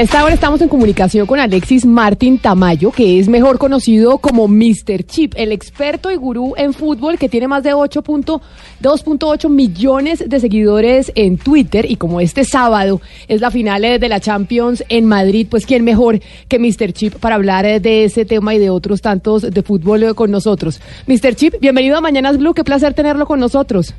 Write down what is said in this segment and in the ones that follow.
A esta hora estamos en comunicación con Alexis Martín Tamayo, que es mejor conocido como Mr. Chip, el experto y gurú en fútbol que tiene más de 8.2.8 millones de seguidores en Twitter y como este sábado es la final eh, de la Champions en Madrid, pues quién mejor que Mr. Chip para hablar eh, de ese tema y de otros tantos de fútbol eh, con nosotros. Mr. Chip, bienvenido a Mañanas Blue, qué placer tenerlo con nosotros.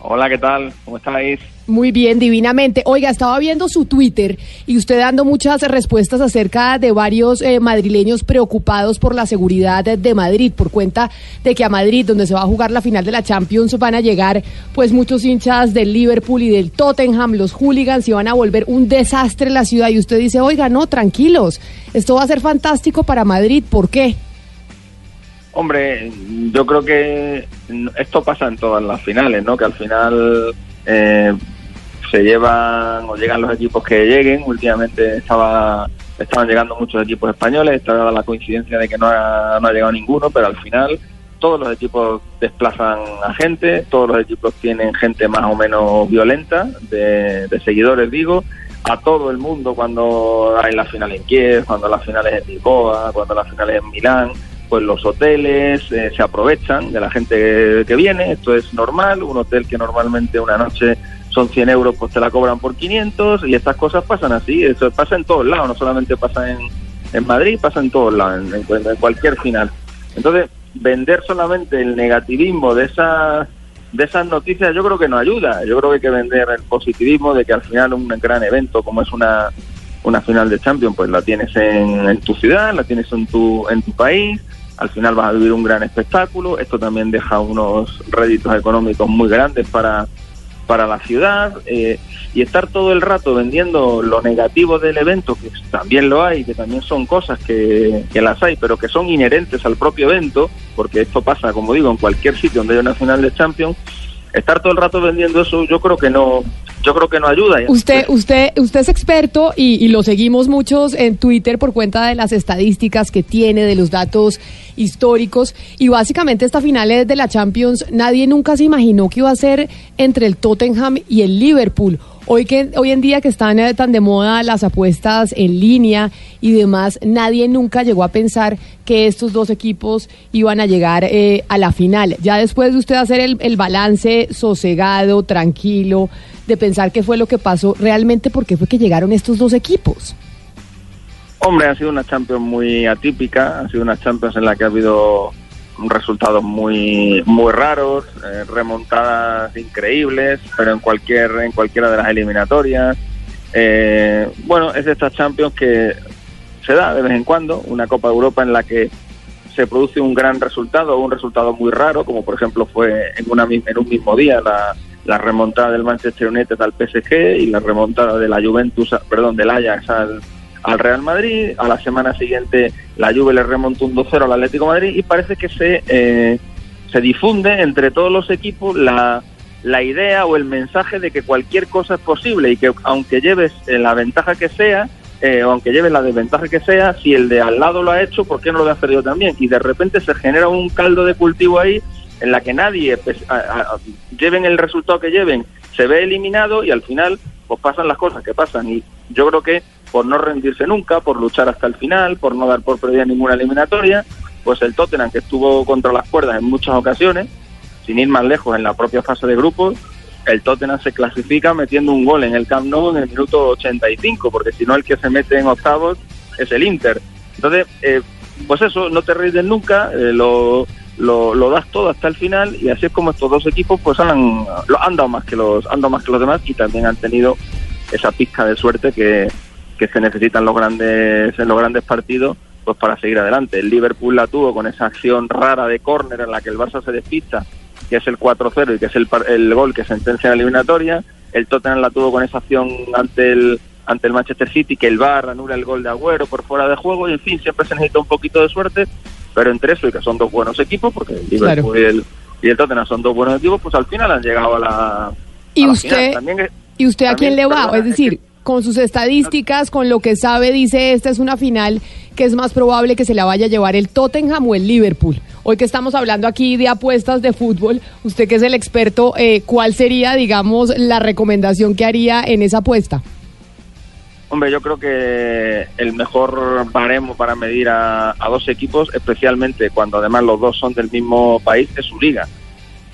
Hola, ¿qué tal? ¿Cómo estáis? Muy bien, divinamente. Oiga, estaba viendo su Twitter y usted dando muchas respuestas acerca de varios eh, madrileños preocupados por la seguridad de Madrid, por cuenta de que a Madrid, donde se va a jugar la final de la Champions, van a llegar pues muchos hinchas del Liverpool y del Tottenham, los hooligans, y van a volver un desastre la ciudad. Y usted dice, oiga, no, tranquilos, esto va a ser fantástico para Madrid. ¿Por qué? Hombre, yo creo que esto pasa en todas las finales, ¿no? Que al final eh, se llevan o llegan los equipos que lleguen. Últimamente estaba estaban llegando muchos equipos españoles, estaba la coincidencia de que no ha, no ha llegado ninguno, pero al final todos los equipos desplazan a gente, todos los equipos tienen gente más o menos violenta, de, de seguidores digo, a todo el mundo cuando hay la final en Kiev, cuando las finales en Lisboa, cuando las finales en Milán, pues los hoteles eh, se aprovechan de la gente que, viene, esto es normal, un hotel que normalmente una noche son 100 euros, pues te la cobran por 500 y estas cosas pasan así, eso pasa en todos lados, no solamente pasa en, en Madrid, pasa en todos lados, en, cualquier final. Entonces, vender solamente el negativismo de esas de esas noticias yo creo que no ayuda, yo creo que hay que vender el positivismo de que al final un gran evento como es una una final de Champions, pues la tienes en, en tu ciudad, la tienes en tu en tu país, al final vas a vivir un gran espectáculo, esto también deja unos réditos económicos muy grandes para, para la ciudad eh, y estar todo el rato vendiendo lo negativo del evento, que también lo hay, que también son cosas que, que las hay, pero que son inherentes al propio evento, porque esto pasa, como digo, en cualquier sitio donde hay una final de Champions, estar todo el rato vendiendo eso yo creo que no yo creo que no ayuda. Usted, usted, usted es experto y, y, lo seguimos muchos en Twitter por cuenta de las estadísticas que tiene, de los datos históricos. Y básicamente esta final de la Champions, nadie nunca se imaginó que iba a ser entre el Tottenham y el Liverpool. Hoy, que, hoy en día que están eh, tan de moda las apuestas en línea y demás, nadie nunca llegó a pensar que estos dos equipos iban a llegar eh, a la final. Ya después de usted hacer el, el balance sosegado, tranquilo, de pensar qué fue lo que pasó, realmente por qué fue que llegaron estos dos equipos. Hombre, ha sido una Champions muy atípica, ha sido una Champions en la que ha habido resultados muy muy raros, eh, remontadas increíbles, pero en cualquier en cualquiera de las eliminatorias. Eh, bueno, es de estas Champions que se da de vez en cuando, una Copa de Europa en la que se produce un gran resultado, un resultado muy raro, como por ejemplo fue en, una, en un mismo día la, la remontada del Manchester United al PSG y la remontada de la Juventus, perdón, del Ajax al, al Real Madrid, a la semana siguiente la Juve le remontó un 2-0 al Atlético Madrid y parece que se, eh, se difunde entre todos los equipos la, la idea o el mensaje de que cualquier cosa es posible y que aunque lleves eh, la ventaja que sea, eh, aunque lleves la desventaja que sea, si el de al lado lo ha hecho, ¿por qué no lo ha perdido también? Y de repente se genera un caldo de cultivo ahí en la que nadie, pues, a, a, lleven el resultado que lleven, se ve eliminado y al final pues pasan las cosas que pasan. Y yo creo que por no rendirse nunca, por luchar hasta el final, por no dar por perdida ninguna eliminatoria, pues el Tottenham, que estuvo contra las cuerdas en muchas ocasiones, sin ir más lejos en la propia fase de grupos, el Tottenham se clasifica metiendo un gol en el Camp Nou en el minuto 85, porque si no el que se mete en octavos es el Inter. Entonces, eh, pues eso, no te rindes nunca, eh, lo, lo, lo das todo hasta el final y así es como estos dos equipos pues han, han dado más que los han dado más que los demás y también han tenido esa pizca de suerte que, que se necesitan los grandes en los grandes partidos pues para seguir adelante. El Liverpool la tuvo con esa acción rara de córner en la que el Barça se despista, que es el 4-0 y que es el, el gol que sentencia la eliminatoria. El Tottenham la tuvo con esa acción ante el ante el Manchester City, que el VAR anula el gol de Agüero por fuera de juego y en fin, siempre se necesita un poquito de suerte, pero entre eso y que son dos buenos equipos, porque el Liverpool y, el, y el Tottenham son dos buenos equipos, pues al final han llegado a la, ¿Y a la usted, final. También es- ¿Y usted a quién le va? perdona, es decir, con sus estadísticas, con lo que sabe, dice, esta es una final que es más probable que se la vaya a llevar el Tottenham o el Liverpool. Hoy que estamos hablando aquí de apuestas de fútbol, usted que es el experto, eh, ¿cuál sería, digamos, la recomendación que haría en esa apuesta? Hombre, yo creo que el mejor baremo para medir a, a dos equipos, especialmente cuando además los dos son del mismo país, es su liga.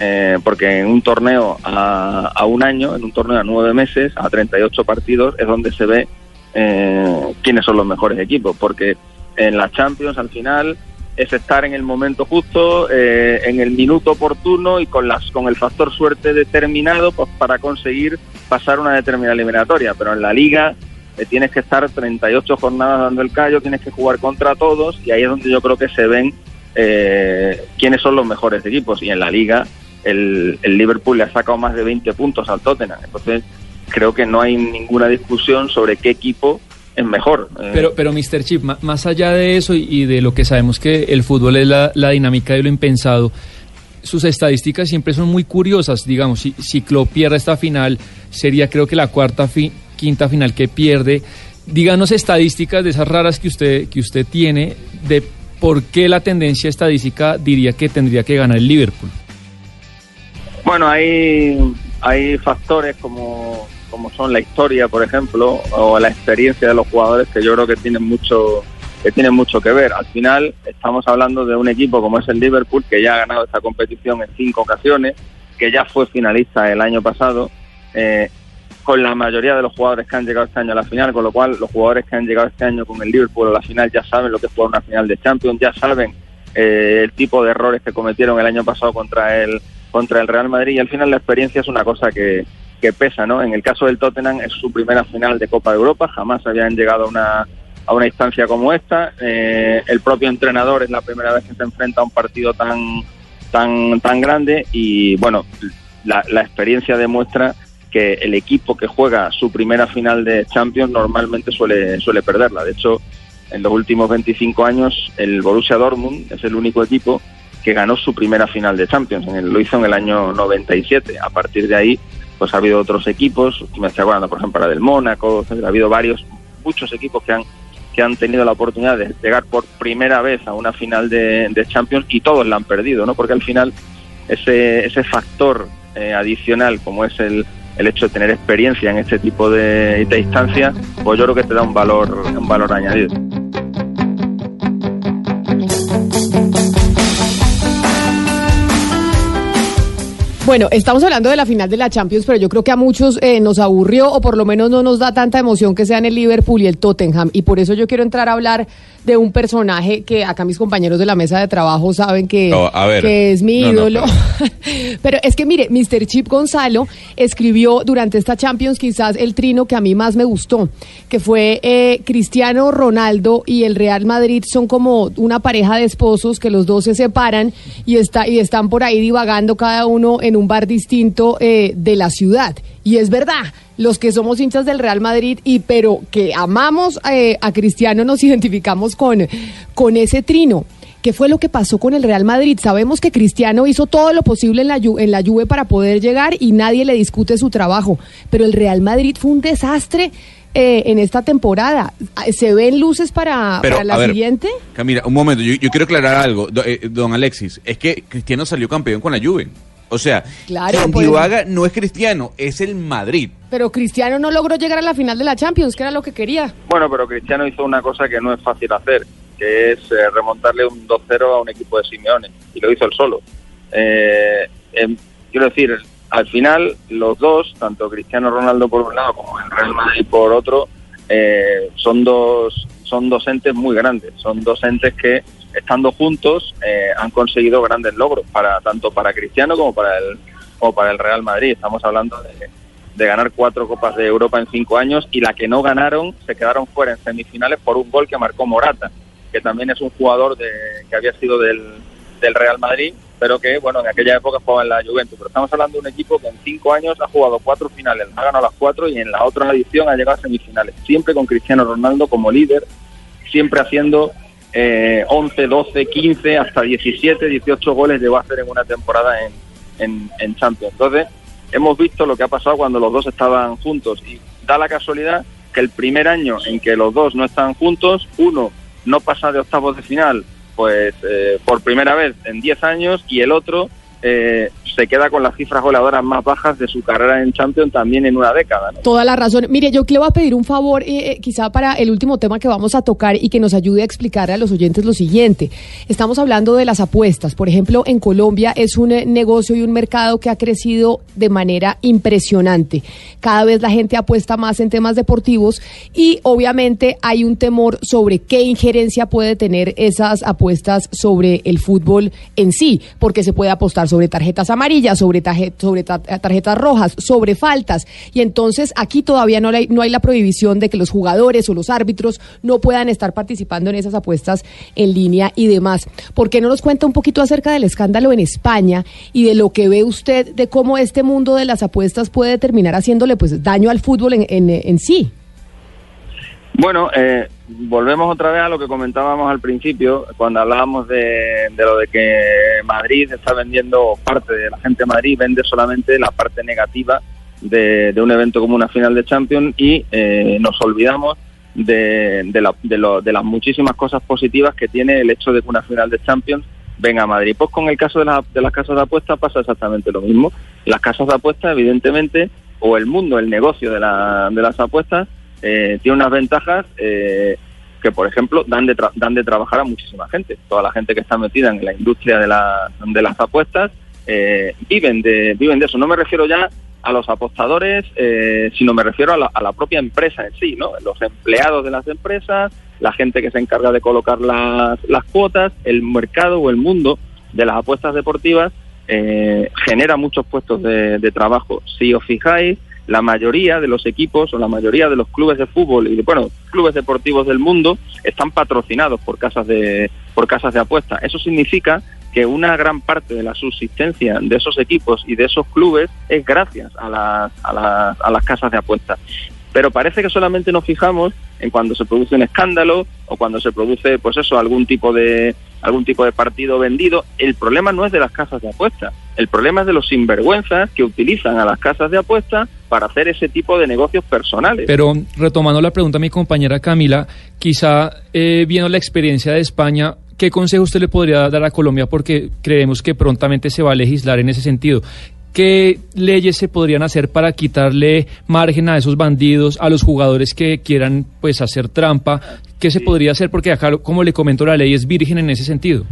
Eh, porque en un torneo a, a un año, en un torneo a nueve meses, a 38 partidos, es donde se ve eh, quiénes son los mejores equipos. Porque en la Champions, al final, es estar en el momento justo, eh, en el minuto oportuno y con, las, con el factor suerte determinado pues, para conseguir pasar una determinada eliminatoria. Pero en la liga eh, tienes que estar 38 jornadas dando el callo, tienes que jugar contra todos y ahí es donde yo creo que se ven eh, quiénes son los mejores equipos. Y en la liga el, el Liverpool le ha sacado más de 20 puntos al Tottenham. Entonces creo que no hay ninguna discusión sobre qué equipo es mejor. Eh, Pero, pero Mr. Chip, más allá de eso y, de lo que sabemos que el fútbol es la, la dinámica de lo impensado, sus estadísticas siempre son muy curiosas. Digamos, si, si Klopp pierde esta final, sería creo que la cuarta, fi- quinta final que pierde. Díganos estadísticas de esas raras que usted, que usted tiene, de por qué la tendencia estadística diría que tendría que ganar el Liverpool. Bueno, hay, hay factores como, como son la historia, por ejemplo, o la experiencia de los jugadores que yo creo que tienen mucho que tienen mucho que ver. Al final estamos hablando de un equipo como es el Liverpool que ya ha ganado esta competición en cinco ocasiones, que ya fue finalista el año pasado, eh, con la mayoría de los jugadores que han llegado este año a la final, con lo cual los jugadores que han llegado este año con el Liverpool a la final ya saben lo que es jugar una final de Champions, ya saben eh, el tipo de errores que cometieron el año pasado contra el contra el Real Madrid y al final la experiencia es una cosa que, que pesa, ¿no? En el caso del Tottenham es su primera final de Copa de Europa, jamás habían llegado a una, a una instancia como esta. Eh, el propio entrenador es la primera vez que se enfrenta a un partido tan, tan, tan grande y bueno, la, la experiencia demuestra que el equipo que juega su primera final de Champions normalmente suele, suele perderla. De hecho, en los últimos 25 años el Borussia Dortmund es el único equipo que ganó su primera final de Champions. En el- lo hizo en el año 97. A partir de ahí, pues ha habido otros equipos. Me estoy acordando, por ejemplo, la del Mónaco. Ha habido varios, muchos equipos que han que han tenido la oportunidad de llegar por primera vez a una final de, de Champions y todos la han perdido, ¿no? Porque al final ese, ese factor eh, adicional como es el, el hecho de tener experiencia en este tipo de, de instancias, pues yo creo que te da un valor, un valor añadido. Bueno, estamos hablando de la final de la Champions, pero yo creo que a muchos eh, nos aburrió o por lo menos no nos da tanta emoción que sean el Liverpool y el Tottenham. Y por eso yo quiero entrar a hablar de un personaje que acá mis compañeros de la mesa de trabajo saben que, No, a ver. que es mi No, no, ídolo. pero es que mire, Mr. Chip Gonzalo escribió durante esta Champions quizás el trino que a mí más me gustó, que fue eh, Cristiano Ronaldo y el Real Madrid son como una pareja de esposos que los dos se separan y, está, y están por ahí divagando cada uno en un bar distinto eh, de la ciudad. Y es verdad, los que somos hinchas del Real Madrid y pero que amamos eh, a Cristiano nos identificamos con, con ese trino. ¿Qué fue lo que pasó con el Real Madrid? Sabemos que Cristiano hizo todo lo posible en la, en la Juve para poder llegar y nadie le discute su trabajo, pero el Real Madrid fue un desastre eh, en esta temporada. ¿Se ven luces para, Pero, para la a ver, siguiente? Camila, un momento, yo, yo quiero aclarar algo, do- eh, don Alexis. Es que Cristiano salió campeón con la Juve. O sea, Claro, quien pues- divaga no es Cristiano, es el Madrid. Pero Cristiano no logró llegar a la final de la Champions, que era lo que quería. Bueno, pero Cristiano hizo una cosa que no es fácil hacer, que es eh, remontarle un 2-0 a un equipo de Simeone, y lo hizo él solo. Eh, quiero decir, al final los dos, tanto Cristiano Ronaldo por un lado como el Real Madrid por otro, eh, son dos son dos entes muy grandes, son dos entes que estando juntos, eh, han conseguido grandes logros, para tanto para Cristiano como para el, como para el Real Madrid. Estamos hablando de, ganar cuatro Copas de Europa en cinco años y la que no ganaron se quedaron fuera en semifinales por un gol que marcó Morata, que también es un jugador de, que había sido del, del Real Madrid, pero que, bueno, en aquella época jugaba en la Juventus. Pero estamos hablando de un equipo que en cinco años ha jugado cuatro finales, ha ganado las cuatro y en la otra edición ha llegado a semifinales. Siempre con Cristiano Ronaldo como líder, siempre haciendo eh, 11, 12, 15, hasta 17, 18 goles llegó a hacer en una temporada en, en, en Champions. Entonces, hemos visto lo que ha pasado cuando los dos estaban juntos y da la casualidad que el primer año en que los dos no están juntos, uno no pasa de octavos de final pues eh, por primera vez en 10 años y el otro eh, se queda con las cifras goleadoras más bajas de su carrera en Champions también en una década. Toda la razón. Mire, yo le voy a pedir un favor, eh, eh, quizá para el último tema que vamos a tocar y que nos ayude a explicar a los oyentes lo siguiente. Estamos hablando de las apuestas. Por ejemplo, en Colombia es un eh, negocio y un mercado que ha crecido de manera impresionante. Cada vez la gente apuesta más en temas deportivos y obviamente hay un temor sobre qué injerencia puede tener esas apuestas sobre el fútbol en sí, porque se puede apostar sobre tarjetas amarillas, sobre, sobre ta- tarjetas rojas, sobre faltas. Y entonces aquí todavía no hay, no hay la prohibición de que los jugadores o los árbitros no puedan estar participando en esas apuestas en línea y demás. ¿Por qué no nos cuenta un poquito acerca del escándalo en España y de lo que ve usted de cómo este mundo de las apuestas puede terminar haciéndole pues daño al fútbol en, en, en sí? Bueno, eh, volvemos otra vez a lo que comentábamos al principio, cuando hablábamos de, de lo de que Madrid está vendiendo, parte de la gente de Madrid vende solamente la parte negativa de, de un evento como una final de Champions y eh, nos olvidamos de, de, la- de lo- de las muchísimas cosas positivas que tiene el hecho de que una final de Champions venga a Madrid. Pues con el caso de, la- de las casas de apuestas pasa exactamente lo mismo. Las casas de apuestas, evidentemente, o el mundo, el negocio de, la- de las apuestas, eh, tiene unas ventajas eh, que, por ejemplo, dan de, tra- dan de trabajar a muchísima gente. Toda la gente que está metida en la industria de, la- de las apuestas eh, viven, de, viven de eso. No me refiero ya a los apostadores, eh, sino me refiero a la, a la propia empresa en sí, ¿no? Los empleados de las empresas, la gente que se encarga de colocar las, las cuotas, el mercado o el mundo de las apuestas deportivas eh, genera muchos puestos de, de trabajo. Si os fijáis, la mayoría de los equipos o la mayoría de los clubes de fútbol y bueno clubes deportivos del mundo están patrocinados por casas de por casas de apuestas. Eso significa que una gran parte de la subsistencia de esos equipos y de esos clubes es gracias a las, a las, a las casas de apuestas. Pero parece que solamente nos fijamos en cuando se produce un escándalo o cuando se produce, pues eso, algún tipo de algún tipo de partido vendido. El problema no es de las casas de apuestas. El problema es de los sinvergüenzas que utilizan a las casas de apuestas para hacer ese tipo de negocios personales. Pero retomando la pregunta a mi compañera Camila, quizá eh, viendo la experiencia de España, ¿qué consejo usted le podría dar a Colombia? Porque creemos que prontamente se va a legislar en ese sentido. ¿Qué leyes se podrían hacer para quitarle margen a esos bandidos, a los jugadores que quieran pues hacer trampa? ¿Qué se podría hacer? Porque acá, como le comento, la ley es virgen en ese sentido.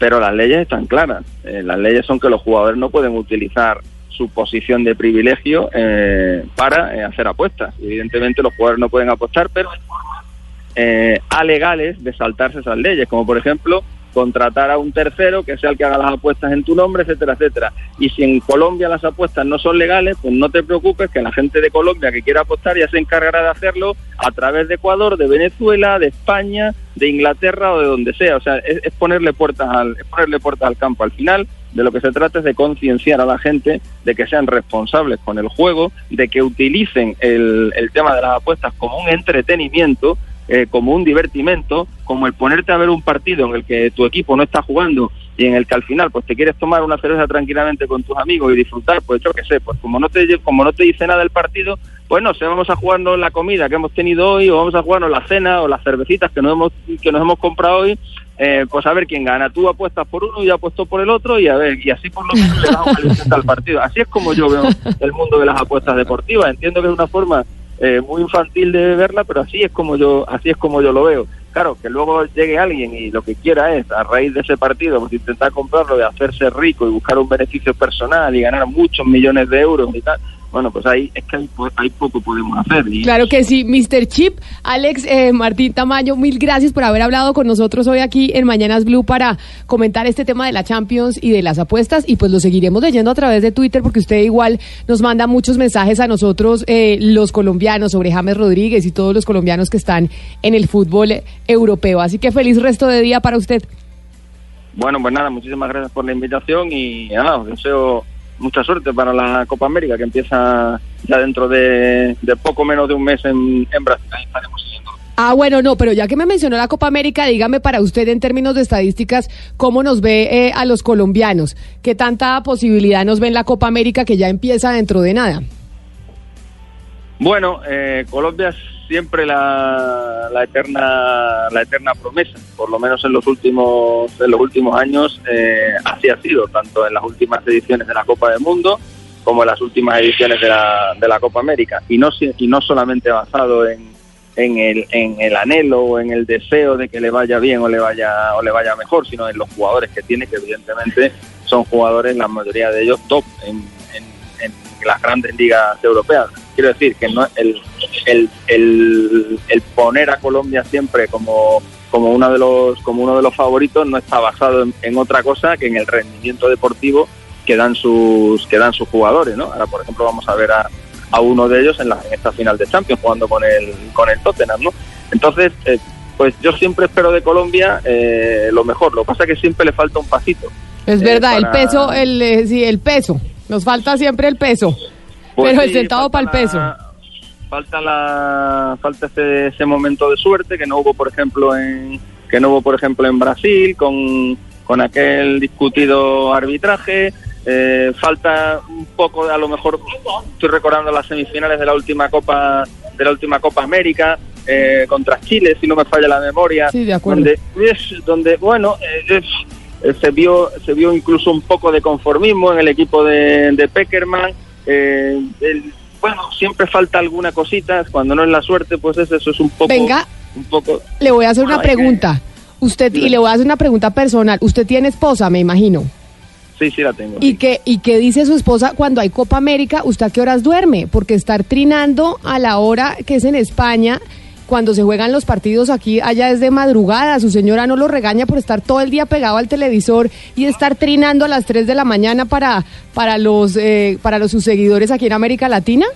pero las leyes están claras. Eh, las leyes son que los jugadores no pueden utilizar su posición de privilegio eh, para eh, hacer apuestas. Evidentemente los jugadores no pueden apostar, pero eh, alegales de saltarse esas leyes, como por ejemplo contratar a un tercero que sea el que haga las apuestas en tu nombre, etcétera, etcétera. Y si en Colombia las apuestas no son legales, pues no te preocupes que la gente de Colombia que quiera apostar ya se encargará de hacerlo a través de Ecuador, de Venezuela, de España, de Inglaterra o de donde sea. O sea, es, es ponerle puertas al es ponerle puertas al campo. Al final, de lo que se trata es de concienciar a la gente de que sean responsables con el juego, de que utilicen el, el tema de las apuestas como un entretenimiento eh, como un divertimento, como el ponerte a ver un partido en el que tu equipo no está jugando y en el que al final pues te quieres tomar una cerveza tranquilamente con tus amigos y disfrutar, pues yo qué sé, pues como no te como no te dice nada del partido, pues no sé, vamos a jugarnos la comida que hemos tenido hoy o vamos a jugarnos la cena o las cervecitas que nos hemos que nos hemos comprado hoy, eh, pues a ver quién gana. Tú apuestas por uno y yo apuesto por el otro y a ver, y así por lo menos le damos el al partido. Así es como yo veo el mundo de las apuestas deportivas. Entiendo que es una forma eh, muy infantil de verla, pero así es como yo así es como yo lo veo. Claro, que luego llegue alguien y lo que quiera es, a raíz de ese partido, pues intentar comprarlo y hacerse rico y buscar un beneficio personal y ganar muchos millones de euros y tal, bueno, pues ahí es que hay, hay poco podemos hacer. Y, Claro que sí, Mr. Chip, Alex eh, Martín Tamayo, mil gracias por haber hablado con nosotros hoy aquí en Mañanas Blue para comentar este tema de la Champions y de las apuestas y pues lo seguiremos leyendo a través de Twitter porque usted igual nos manda muchos mensajes a nosotros eh, los colombianos sobre James Rodríguez y todos los colombianos que están en el fútbol europeo. Así que feliz resto de día para usted. Bueno, pues nada, muchísimas gracias por la invitación y nada, os deseo mucha suerte para la Copa América que empieza ya dentro de, de poco menos de un mes en, en Brasil. Ahí estaremos siguiendo. Ah, bueno, no, pero ya que me mencionó la Copa América, dígame para usted en términos de estadísticas, ¿cómo nos ve eh, a los colombianos? ¿Qué tanta posibilidad nos ve en la Copa América que ya empieza dentro de nada? Bueno, eh, Colombia es siempre la, la eterna la eterna promesa, por lo menos en los últimos en los últimos años eh, así ha sido, tanto en las últimas ediciones de la Copa del Mundo como en las últimas ediciones de la, de la Copa América. Y no y no solamente basado en, en el en el anhelo o en el deseo de que le vaya bien o le vaya o le vaya mejor, sino en los jugadores que tiene que evidentemente son jugadores la mayoría de ellos top en, en, las grandes ligas europeas. Quiero decir que no el, el, el, el poner a Colombia siempre como como uno de los como uno de los favoritos no está basado en, en otra cosa que en el rendimiento deportivo que dan sus que dan sus jugadores, ¿no? Ahora por ejemplo vamos a ver a, a uno de ellos en, la, en esta final de Champions jugando con el con el Tottenham, ¿no? Entonces eh, pues yo siempre espero de Colombia eh, lo mejor. Lo que pasa es que siempre le falta un pasito. Es Eh, verdad, el peso, el, eh, sí, el peso. Nos falta siempre el peso. Pues pero el centavo para el peso. la- Falta la falta ese, ese momento de suerte que no hubo por ejemplo en que no hubo por ejemplo en Brasil con, con aquel discutido arbitraje eh, falta un poco de, a lo mejor estoy recordando las semifinales de la última copa de la última Copa América eh, contra Chile si no me falla la memoria Sí, de acuerdo. donde es donde bueno eh, es- se vio se vio incluso un poco de conformismo en el equipo de, de Peckerman eh, el- bueno siempre falta alguna cosita cuando no es la suerte pues es eso es un poco Venga. un poco Le voy a hacer una que- pregunta. Usted, y le voy a hacer una pregunta personal. Usted tiene esposa, me imagino. sí sí la tengo ¿Y qué, ¿Y qué dice su esposa cuando hay Copa América? ¿Usted a qué horas duerme? Porque estar trinando a la hora que es en España, cuando se juegan los partidos aquí, allá es de madrugada. Su señora no lo regaña por estar todo el día pegado al televisor y estar trinando a las 3 de la mañana para, para, los, eh, para los, sus seguidores aquí en América Latina.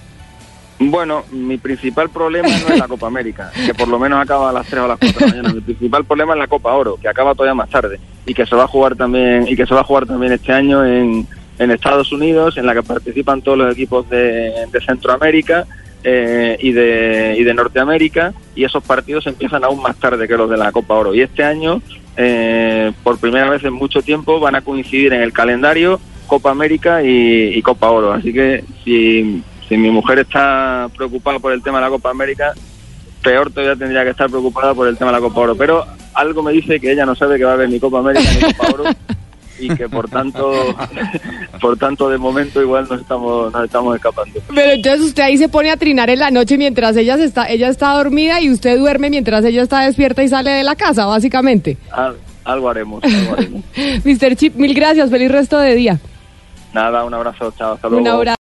Bueno, mi principal problema no es la Copa América, que por lo menos acaba a las 3 o a las 4 de la mañana. Mi principal problema es la Copa Oro, que acaba todavía más tarde y que se va a jugar también y que se va a jugar también este año en, en Estados Unidos, en la que participan todos los equipos de, de Centroamérica eh, y de y de Norteamérica y esos partidos empiezan aún más tarde que los de la Copa Oro. Y este año, eh, por primera vez en mucho tiempo, van a coincidir en el calendario Copa América y, Copa Oro. Así que si, si mi mujer está preocupada por el tema de la Copa América, peor todavía tendría que estar preocupada por el tema de la Copa Oro. Pero algo me dice que ella no sabe que va a haber ni Copa América ni Copa Oro y que por tanto, por tanto de momento igual nos estamos, nos estamos escapando. Pero entonces usted ahí se pone a trinar en la noche mientras ella se está, ella está dormida y usted duerme mientras ella está despierta y sale de la casa, básicamente. Al- algo haremos, algo haremos. Mr. Chip, mil gracias, feliz resto de día. Nada, un abrazo, chao, hasta Un luego. abrazo.